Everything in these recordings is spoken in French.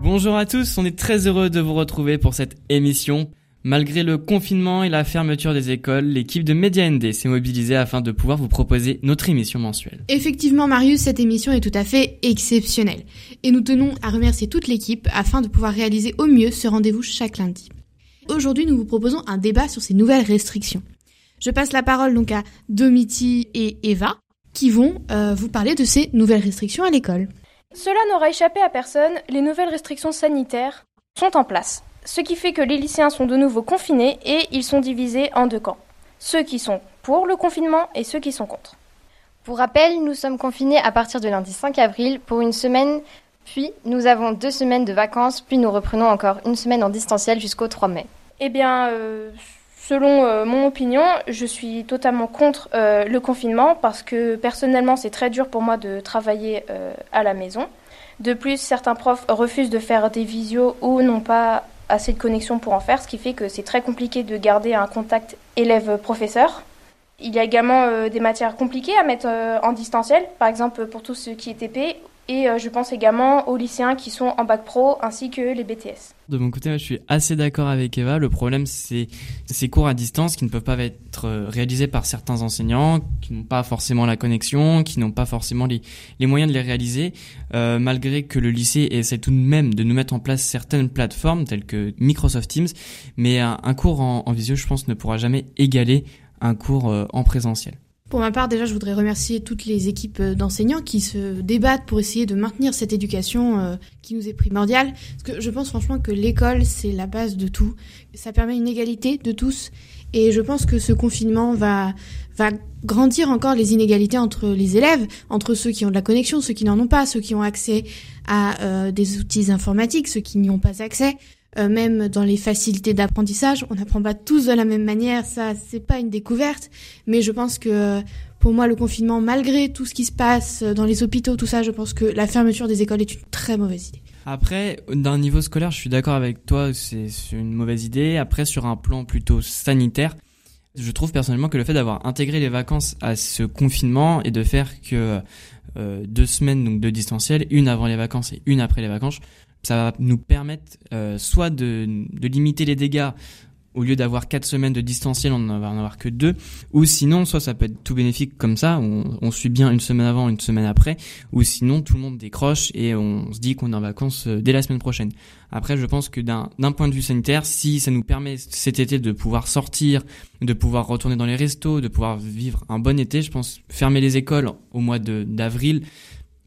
Bonjour à tous, on est très heureux de vous retrouver pour cette émission. Malgré le confinement et la fermeture des écoles, l'équipe de Média ND s'est mobilisée afin de pouvoir vous proposer notre émission mensuelle. Effectivement, Marius, cette émission est tout à fait exceptionnelle. Et nous tenons à remercier toute l'équipe afin de pouvoir réaliser au mieux ce rendez-vous chaque lundi. Aujourd'hui, nous vous proposons un débat sur ces nouvelles restrictions. Je passe la parole donc à Domiti et Eva qui vont euh, vous parler de ces nouvelles restrictions à l'école. Cela n'aura échappé à personne, les nouvelles restrictions sanitaires sont en place, ce qui fait que les lycéens sont de nouveau confinés et ils sont divisés en deux camps. Ceux qui sont pour le confinement et ceux qui sont contre. Pour rappel, nous sommes confinés à partir de lundi 5 avril pour une semaine, puis nous avons deux semaines de vacances, puis nous reprenons encore une semaine en distanciel jusqu'au 3 mai. Eh bien, euh, selon euh, mon opinion, je suis totalement contre euh, le confinement parce que personnellement, c'est très dur pour moi de travailler à la maison. De plus, certains profs refusent de faire des visios ou n'ont pas assez de connexion pour en faire, ce qui fait que c'est très compliqué de garder un contact élève-professeur. Il y a également euh, des matières compliquées à mettre euh, en distanciel, par exemple pour tout ce qui est TP, et euh, je pense également aux lycéens qui sont en bac pro ainsi que les BTS. De mon côté, je suis assez d'accord avec Eva. Le problème, c'est ces cours à distance qui ne peuvent pas être euh, réalisés par certains enseignants, qui n'ont pas forcément la connexion, qui n'ont pas forcément les, moyens de les réaliser, euh, malgré que le lycée essaie tout de même de nous mettre en place certaines plateformes telles que Microsoft Teams. Mais un, cours en, visio, je pense, ne pourra jamais égaler un cours en présentiel. Pour ma part, déjà, je voudrais remercier toutes les équipes euh, d'enseignants qui se débattent pour essayer de maintenir cette éducation euh, qui nous est primordiale. Parce que je pense franchement que l'école, c'est la base de tout. Ça permet une égalité de tous. Et je pense que ce confinement va, va grandir encore les inégalités entre les élèves, entre ceux qui ont de la connexion, ceux qui n'en ont pas, ceux qui ont accès à euh, des outils informatiques, ceux qui n'y ont pas accès. Euh, même dans les facilités d'apprentissage, on n'apprend pas tous de la même manière, ça c'est pas une découverte, mais je pense que euh, pour moi le confinement, malgré tout ce qui se passe euh, dans les hôpitaux, tout ça, je pense que la fermeture des écoles est une très mauvaise idée. Après, d'un niveau scolaire, je suis d'accord avec toi, c'est une mauvaise idée. Après, sur un plan plutôt sanitaire, je trouve personnellement que le fait d'avoir intégré les vacances à ce confinement et de faire que deux semaines donc de distanciel, une avant les vacances et une après les vacances, ça va nous permettre euh, soit de, de limiter les dégâts au lieu d'avoir quatre semaines de distanciel, on ne va en avoir que deux, ou sinon, soit ça peut être tout bénéfique comme ça, on, on suit bien une semaine avant, une semaine après, ou sinon tout le monde décroche et on se dit qu'on est en vacances euh, dès la semaine prochaine. Après, je pense que d'un point de vue sanitaire, si ça nous permet cet été de pouvoir sortir, de pouvoir retourner dans les restos, de pouvoir vivre un bon été, je pense fermer les écoles au mois d'avril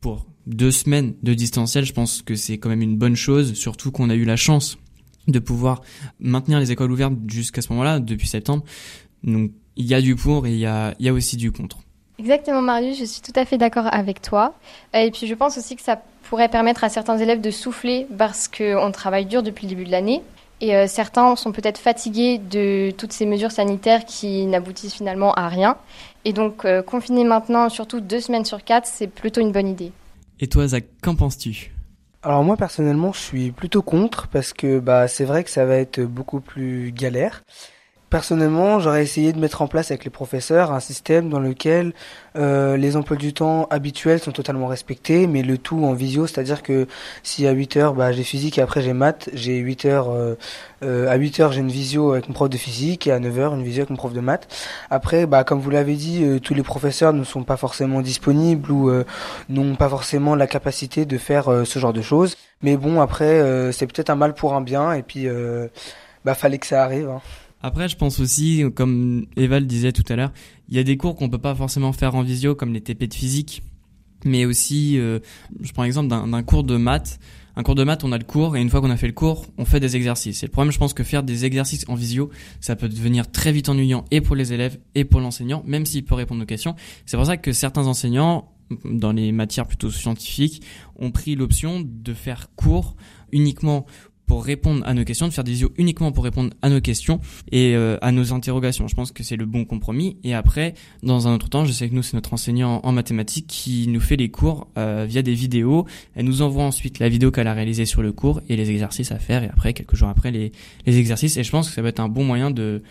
pour deux semaines de distanciel, je pense que c'est quand même une bonne chose, surtout qu'on a eu la chance de pouvoir maintenir les écoles ouvertes jusqu'à ce moment-là, depuis septembre. Donc il y a du pour et il y a, aussi du contre. Exactement Marius, je suis tout à fait d'accord avec toi. Euh, Et puis je pense aussi que ça pourrait permettre à certains élèves de souffler parce qu'on travaille dur depuis le début de l'année. Et euh, certains sont peut-être fatigués de toutes ces mesures sanitaires qui n'aboutissent finalement à rien. Et donc euh, confiner maintenant, surtout deux semaines sur quatre, c'est plutôt une bonne idée. Et toi, Zach, qu'en penses-tu? Alors moi personnellement je suis plutôt contre parce que bah c'est vrai que ça va être beaucoup plus galère. Personnellement j'aurais essayé de mettre en place avec les professeurs un système dans lequel euh, les emplois du temps habituels sont totalement respectés mais le tout en visio, c'est-à-dire que si à 8 heures bah, j'ai physique et après j'ai maths, j'ai 8 heures euh, euh, à 8 heures j'ai une visio avec mon prof de physique et à 9 heures une visio avec mon prof de maths. Après bah comme vous l'avez dit, tous les professeurs ne sont pas forcément disponibles ou n'ont pas forcément la capacité de faire ce genre de choses. Mais bon, après, c'est peut-être un mal pour un bien, et puis, bah, fallait que ça arrive. Hein. Après, je pense aussi, comme Eva le disait tout à l'heure, il y a des cours qu'on peut pas forcément faire en visio, comme les TP de physique, mais aussi, euh, je prends l'exemple d'un cours de maths. Un cours de maths, on a le cours, et une fois qu'on a fait le cours, on fait des exercices. Et le problème, je pense que faire des exercices en visio, ça peut devenir très vite ennuyant, et pour les élèves, et pour l'enseignant, même s'il peut répondre aux questions. C'est pour ça que certains enseignants, dans les matières plutôt scientifiques, ont pris l'option de faire cours uniquement pour répondre à nos questions, de faire des visios uniquement pour répondre à nos questions et euh, à nos interrogations. Je pense que c'est le bon compromis. Et après, dans un autre temps, je sais que nous, c'est notre enseignant en mathématiques qui nous fait les cours euh, via des vidéos. Elle nous envoie ensuite la vidéo qu'elle a réalisée sur le cours et les exercices à faire. Et après, quelques jours après, les, les exercices. Et je pense que ça va être un bon moyen de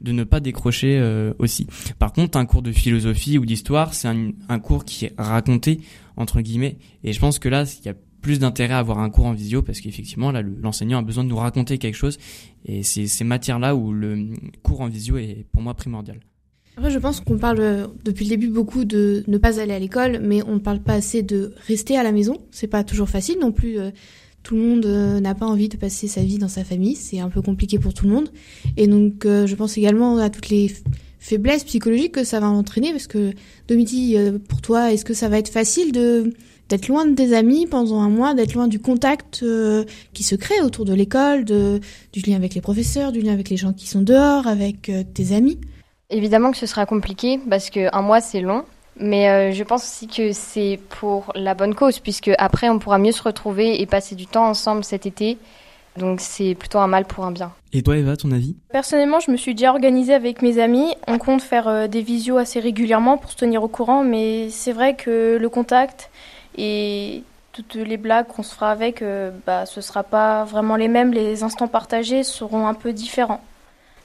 de ne pas décrocher euh, aussi. Par contre, un cours de philosophie ou d'histoire, c'est un, un cours qui est raconté entre guillemets. Et je pense que là, il y a plus d'intérêt à avoir un cours en visio parce qu'effectivement là l'enseignant a besoin de nous raconter quelque chose et c'est ces matières là où le cours en visio est pour moi primordial. Après, je pense qu'on parle euh, depuis le début beaucoup de ne pas aller à l'école, mais on ne parle pas assez de rester à la maison. C'est pas toujours facile non plus. Euh, tout le monde euh, n'a pas envie de passer sa vie dans sa famille. C'est un peu compliqué pour tout le monde. Et donc, je pense également à toutes les faiblesses psychologiques que ça va entraîner, parce que Domiti, pour toi, est-ce que ça va être facile de d'être loin de tes amis pendant un mois, d'être loin du contact euh, qui se crée autour de l'école, du lien avec les professeurs, du lien avec les gens qui sont dehors, avec euh, tes amis? Évidemment que ce sera compliqué parce qu'un mois c'est long, mais euh, je pense aussi que c'est pour la bonne cause puisque après on pourra mieux se retrouver et passer du temps ensemble cet été. Donc c'est plutôt un mal pour un bien. Et toi Eva, ton avis? Personnellement, je me suis déjà organisée avec mes amis. On compte faire des visios assez régulièrement pour se tenir au courant, mais c'est vrai que le contact et toutes les blagues qu'on se fera avec, euh, bah, ce ne sera pas vraiment les mêmes. Les instants partagés seront un peu différents.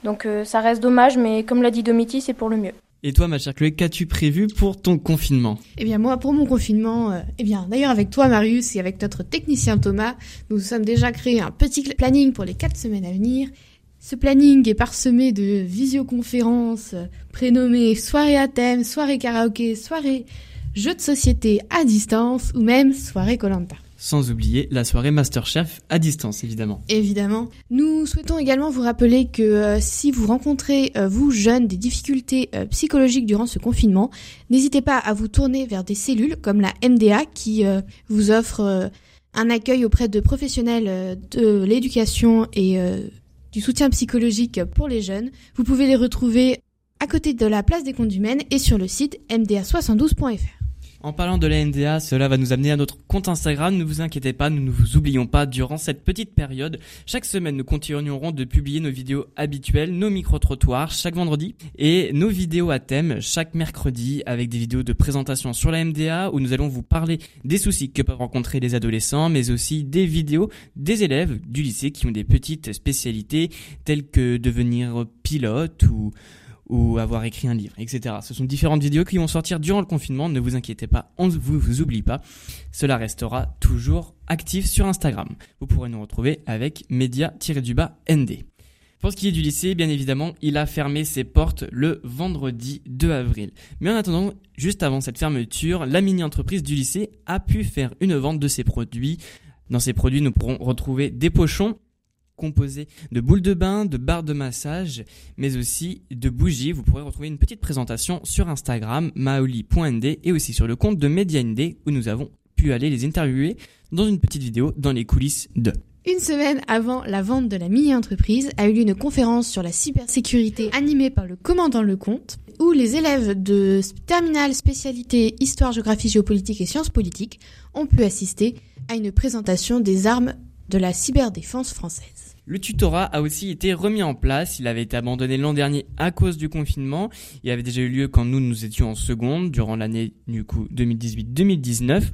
Donc euh, ça reste dommage, mais comme l'a dit Domiti, c'est pour le mieux. Et toi, ma chère Chloé, qu'as-tu prévu pour ton confinement? Eh bien, moi, pour mon confinement, euh, eh bien, d'ailleurs, avec toi, Marius, et avec notre technicien Thomas, nous sommes déjà créé un petit planning pour les quatre semaines à venir. Ce planning est parsemé de visioconférences prénommées soirée à thème, soirée karaoké, soirée jeux de société à distance ou même soirée Colanta. Sans oublier la soirée Masterchef à distance, évidemment. Évidemment. Nous souhaitons également vous rappeler que euh, si vous rencontrez, euh, vous jeunes, des difficultés euh, psychologiques durant ce confinement, n'hésitez pas à vous tourner vers des cellules comme la MDA qui vous offre un accueil auprès de professionnels de l'éducation et du soutien psychologique pour les jeunes. Vous pouvez les retrouver à côté de la place des comptes humaines et sur le site mda72.fr. En parlant de la NDA, cela va nous amener à notre compte Instagram. Ne vous inquiétez pas, nous ne vous oublions pas durant cette petite période. Chaque semaine, nous continuerons de publier nos vidéos habituelles, nos micro-trottoirs chaque vendredi et nos vidéos à thème chaque mercredi avec des vidéos de présentation sur la MDA où nous allons vous parler des soucis que peuvent rencontrer les adolescents, mais aussi des vidéos des élèves du lycée qui ont des petites spécialités telles que devenir pilote ou ou avoir écrit un livre, etc. Ce sont différentes vidéos qui vont sortir durant le confinement. Ne vous inquiétez pas, on ne vous, oublie pas. Cela restera toujours actif sur Instagram. Vous pourrez nous retrouver avec média-nd. Pour ce qui est du lycée, bien évidemment, il a fermé ses portes le vendredi 2 avril. Mais en attendant, juste avant cette fermeture, la mini-entreprise du lycée a pu faire une vente de ses produits. Dans ces produits, nous pourrons retrouver des pochons composé de boules de bain, de barres de massage, mais aussi de bougies. Vous pourrez retrouver une petite présentation sur Instagram, maoli.nd et aussi sur le compte de MediaND où nous avons pu aller les interviewer dans une petite vidéo dans les coulisses de. Une semaine avant la vente de la mini-entreprise a eu lieu une conférence sur la cybersécurité animée par le commandant Lecomte, où les élèves de terminale spécialité histoire, géographie, géopolitique et sciences politiques ont pu assister à une présentation des armes de la cyberdéfense française. Le tutorat a aussi été remis en place. Il avait été abandonné l'an dernier à cause du confinement. Il avait déjà eu lieu quand nous, nous étions en seconde, durant l'année, du coup, 2018-2019.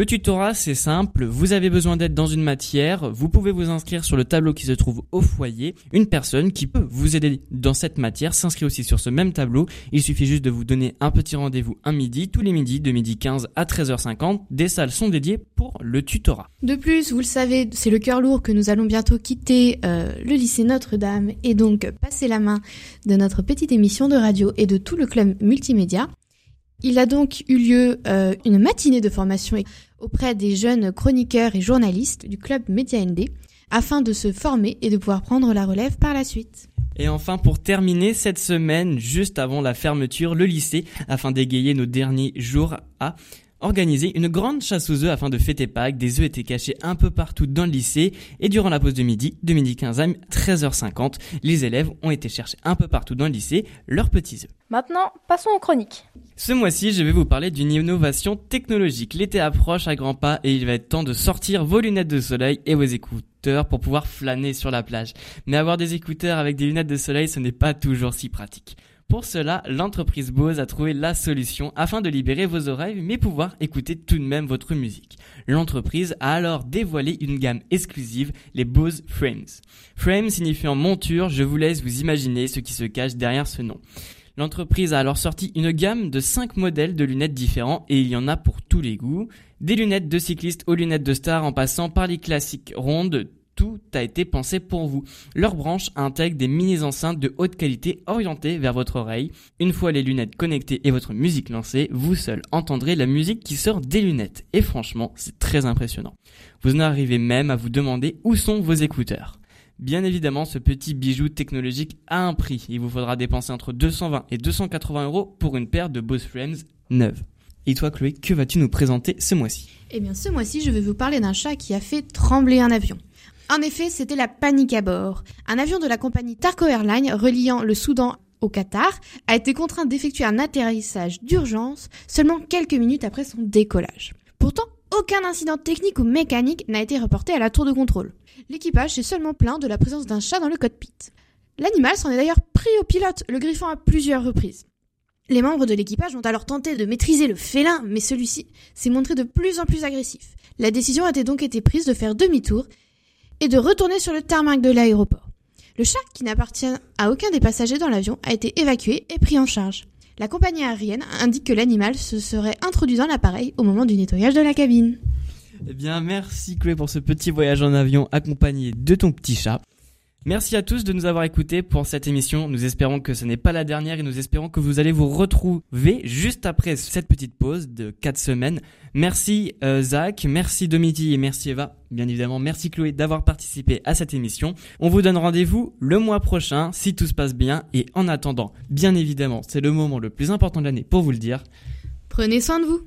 Le tutorat, c'est simple. Vous avez besoin d'aide dans une matière. Vous pouvez vous inscrire sur le tableau qui se trouve au foyer. Une personne qui peut vous aider dans cette matière s'inscrit aussi sur ce même tableau. Il suffit juste de vous donner un petit rendez-vous un midi, tous les midis, de midi 15 à 13h50. Des salles sont dédiées pour le tutorat. De plus, vous le savez, c'est le cœur lourd que nous allons bientôt quitter euh, le lycée Notre-Dame et donc passer la main de notre petite émission de radio et de tout le club multimédia. Il a donc eu lieu euh, une matinée de formation auprès des jeunes chroniqueurs et journalistes du club Média ND afin de se former et de pouvoir prendre la relève par la suite. Et enfin, pour terminer cette semaine, juste avant la fermeture, le lycée, afin d'égayer nos derniers jours, a organisé une grande chasse aux œufs afin de fêter Pâques. Des œufs étaient cachés un peu partout dans le lycée et durant la pause de midi, de midi 15 à 13h50, les élèves ont été chercher un peu partout dans le lycée leurs petits œufs. Maintenant, passons aux chroniques. Ce mois-ci, je vais vous parler d'une innovation technologique. L'été approche à grands pas et il va être temps de sortir vos lunettes de soleil et vos écouteurs écouteurs pour pouvoir flâner sur la plage. Mais avoir des écouteurs avec des lunettes de soleil, ce n'est pas toujours si pratique. Pour cela, l'entreprise Bose a trouvé la solution afin de libérer vos oreilles mais pouvoir écouter tout de même votre musique. L'entreprise a alors dévoilé une gamme exclusive, les Bose Frames. Frame signifiant monture, je vous laisse vous imaginer ce qui se cache derrière ce nom. L'entreprise a alors sorti une gamme de 5 modèles de lunettes différents et il y en a pour tous les goûts. Des lunettes de cyclistes aux lunettes de star en passant par les classiques rondes, a été pensé pour vous. Leur branche intègre des mini enceintes de haute qualité orientées vers votre oreille. Une fois les lunettes connectées et votre musique lancée, vous seul entendrez la musique qui sort des lunettes. Et franchement, c'est très impressionnant. Vous en arrivez même à vous demander où sont vos écouteurs. Bien évidemment, ce petit bijou technologique a un prix. Il vous faudra dépenser entre 220 et 280 euros pour une paire de Bose Frames neuve. Et toi, Chloé, que vas-tu nous présenter ce mois-ci? Eh bien, ce mois-ci, je vais vous parler d'un chat qui a fait trembler un avion. En effet, c'était la panique à bord. Un avion de la compagnie Tarko Airlines reliant le Soudan au Qatar a été contraint d'effectuer un atterrissage d'urgence seulement quelques minutes après son décollage. Pourtant, aucun incident technique ou mécanique n'a été reporté à la tour de contrôle. L'équipage s'est seulement plaint de la présence d'un chat dans le cockpit. L'animal s'en est d'ailleurs pris au pilote, le griffant à plusieurs reprises. Les membres de l'équipage ont alors tenté de maîtriser le félin, mais celui-ci s'est montré de plus en plus agressif. La décision a donc été prise de faire demi-tour et de retourner sur le tarmac de l'aéroport. Le chat, qui n'appartient à aucun des passagers dans l'avion, a été évacué et pris en charge. La compagnie aérienne indique que l'animal se serait introduit dans l'appareil au moment du nettoyage de la cabine. Eh bien, merci Chloé pour ce petit voyage en avion accompagné de ton petit chat. Merci à tous de nous avoir écoutés pour cette émission. Nous espérons que ce n'est pas la dernière et nous espérons que vous allez vous retrouver juste après cette petite pause de 4 semaines. Merci euh, Zach, merci Domiti et merci Eva. Bien évidemment, merci Chloé d'avoir participé à cette émission. On vous donne rendez-vous le mois prochain si tout se passe bien et en attendant, bien évidemment, c'est le moment le plus important de l'année pour vous le dire. Prenez soin de vous.